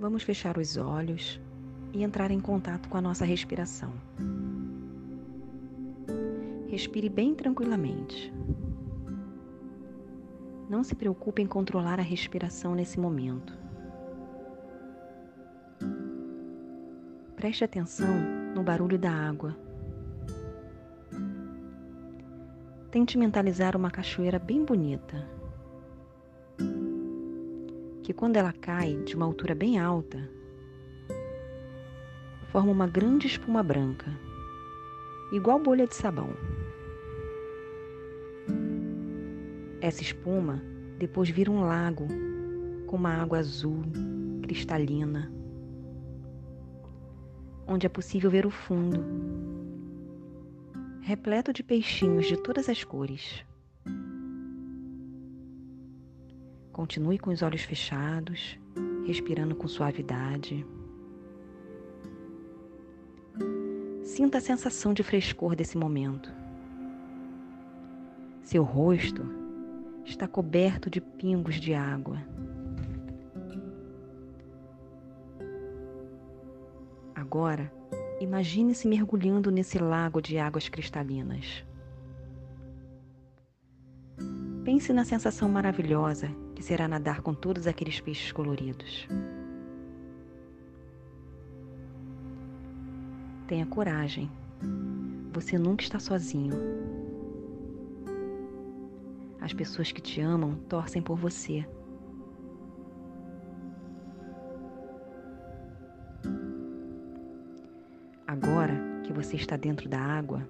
Vamos fechar os olhos e entrar em contato com a nossa respiração. Respire bem tranquilamente. Não se preocupe em controlar a respiração nesse momento. Preste atenção no barulho da água. Tente mentalizar uma cachoeira bem bonita, que quando ela cai de uma altura bem alta, forma uma grande espuma branca, igual bolha de sabão. Essa espuma depois vira um lago com uma água azul, cristalina, onde é possível ver o fundo, repleto de peixinhos de todas as cores. Continue com os olhos fechados, respirando com suavidade. Sinta a sensação de frescor desse momento. Seu rosto está coberto de pingos de água. Agora, imagine-se mergulhando nesse lago de águas cristalinas. Pense na sensação maravilhosa que será nadar com todos aqueles peixes coloridos. Tenha coragem. Você nunca está sozinho. As pessoas que te amam torcem por você. Agora que você está dentro da água,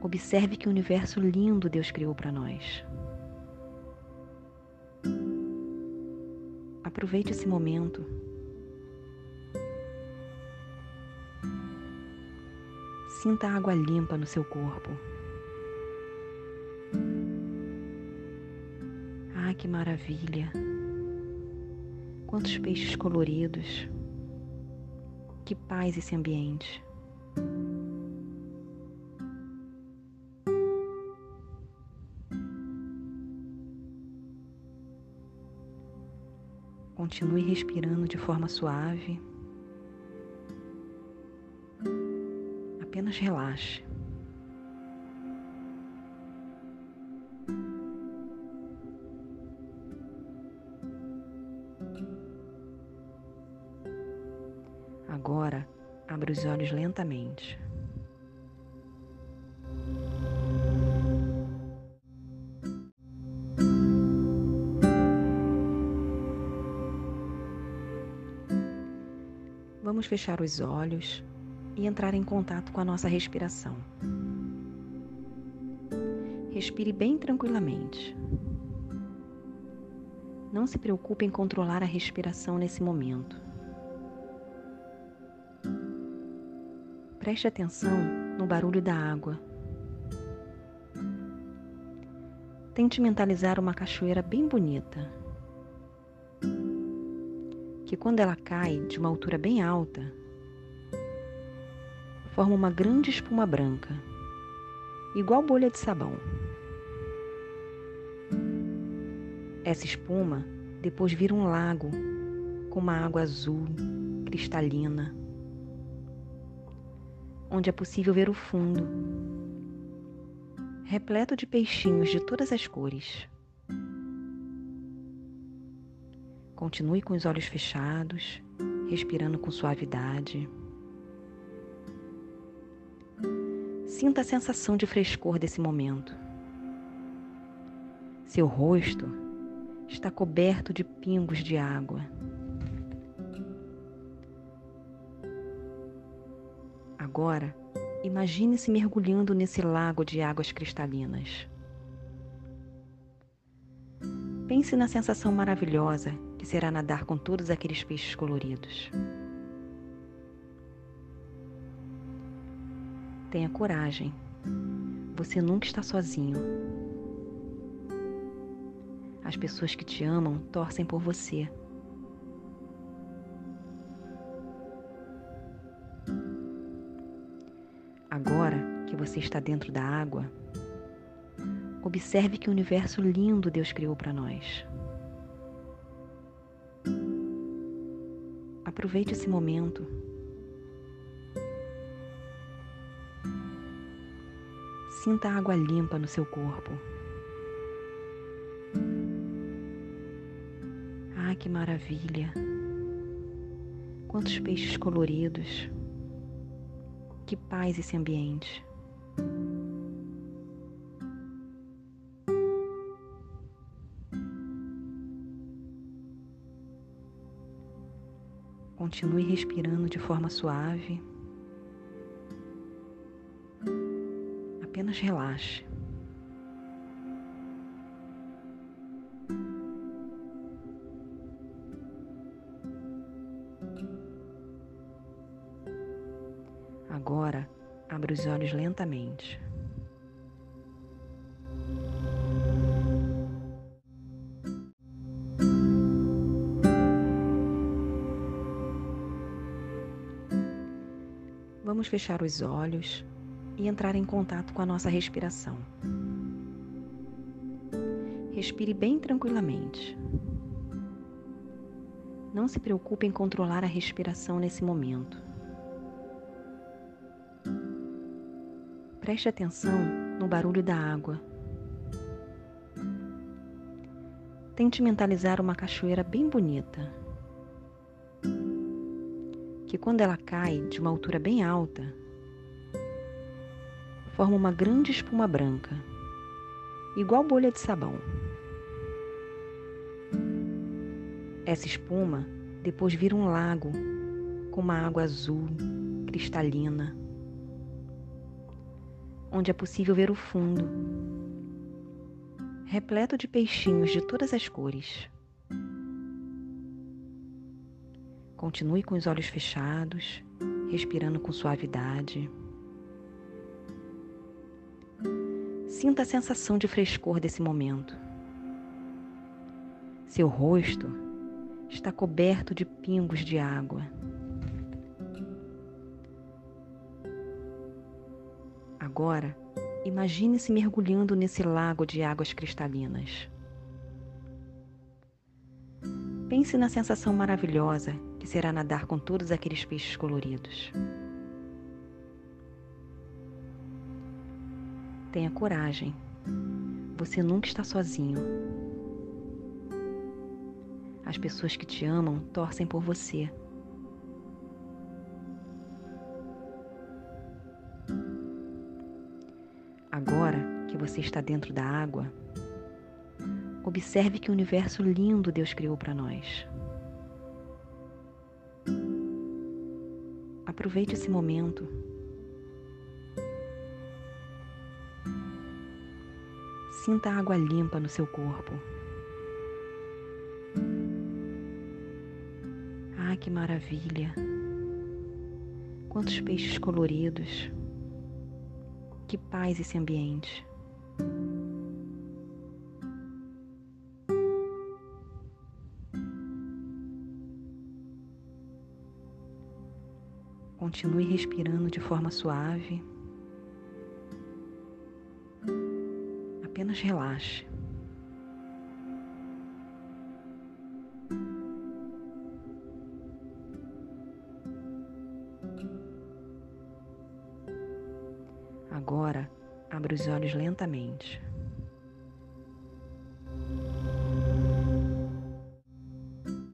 observe que universo lindo Deus criou para nós. Aproveite esse momento. Sinta a água limpa no seu corpo. Ah, que maravilha! Quantos peixes coloridos! Que paz esse ambiente! Continue respirando de forma suave. Apenas relaxe. Agora, abra os olhos lentamente. Vamos fechar os olhos e entrar em contato com a nossa respiração. Respire bem tranquilamente. Não se preocupe em controlar a respiração nesse momento. Preste atenção no barulho da água. Tente mentalizar uma cachoeira bem bonita, que quando ela cai de uma altura bem alta, forma uma grande espuma branca, igual bolha de sabão. Essa espuma depois vira um lago com uma água azul, cristalina, onde é possível ver o fundo, repleto de peixinhos de todas as cores. Continue com os olhos fechados, respirando com suavidade. Sinta a sensação de frescor desse momento. Seu rosto está coberto de pingos de água. Agora, imagine-se mergulhando nesse lago de águas cristalinas. Pense na sensação maravilhosa que será nadar com todos aqueles peixes coloridos. Tenha coragem. Você nunca está sozinho. As pessoas que te amam torcem por você. Agora que você está dentro da água, observe que universo lindo Deus criou para nós. Aproveite esse momento. Sinta a água limpa no seu corpo. Ah, que maravilha! Quantos peixes coloridos! Que paz esse ambiente! Continue respirando de forma suave. Apenas relaxe. Agora, abra os olhos lentamente. Vamos fechar os olhos e entrar em contato com a nossa respiração. Respire bem tranquilamente. Não se preocupe em controlar a respiração nesse momento. Preste atenção no barulho da água. Tente mentalizar uma cachoeira bem bonita que quando ela cai de uma altura bem alta, forma uma grande espuma branca, igual bolha de sabão. Essa espuma depois vira um lago com uma água azul, cristalina, onde é possível ver o fundo, repleto de peixinhos de todas as cores. Continue com os olhos fechados, respirando com suavidade. Sinta a sensação de frescor desse momento. Seu rosto está coberto de pingos de água. Agora, imagine-se mergulhando nesse lago de águas cristalinas. Pense na sensação maravilhosa que será nadar com todos aqueles peixes coloridos. Tenha coragem. Você nunca está sozinho. As pessoas que te amam torcem por você. Agora que você está dentro da água, Observe que universo lindo Deus criou para nós. Aproveite esse momento. Sinta a água limpa no seu corpo. Ah, que maravilha! Quantos peixes coloridos! Que paz esse ambiente! Continue respirando de forma suave. Apenas relaxe. Agora, abra os olhos lentamente.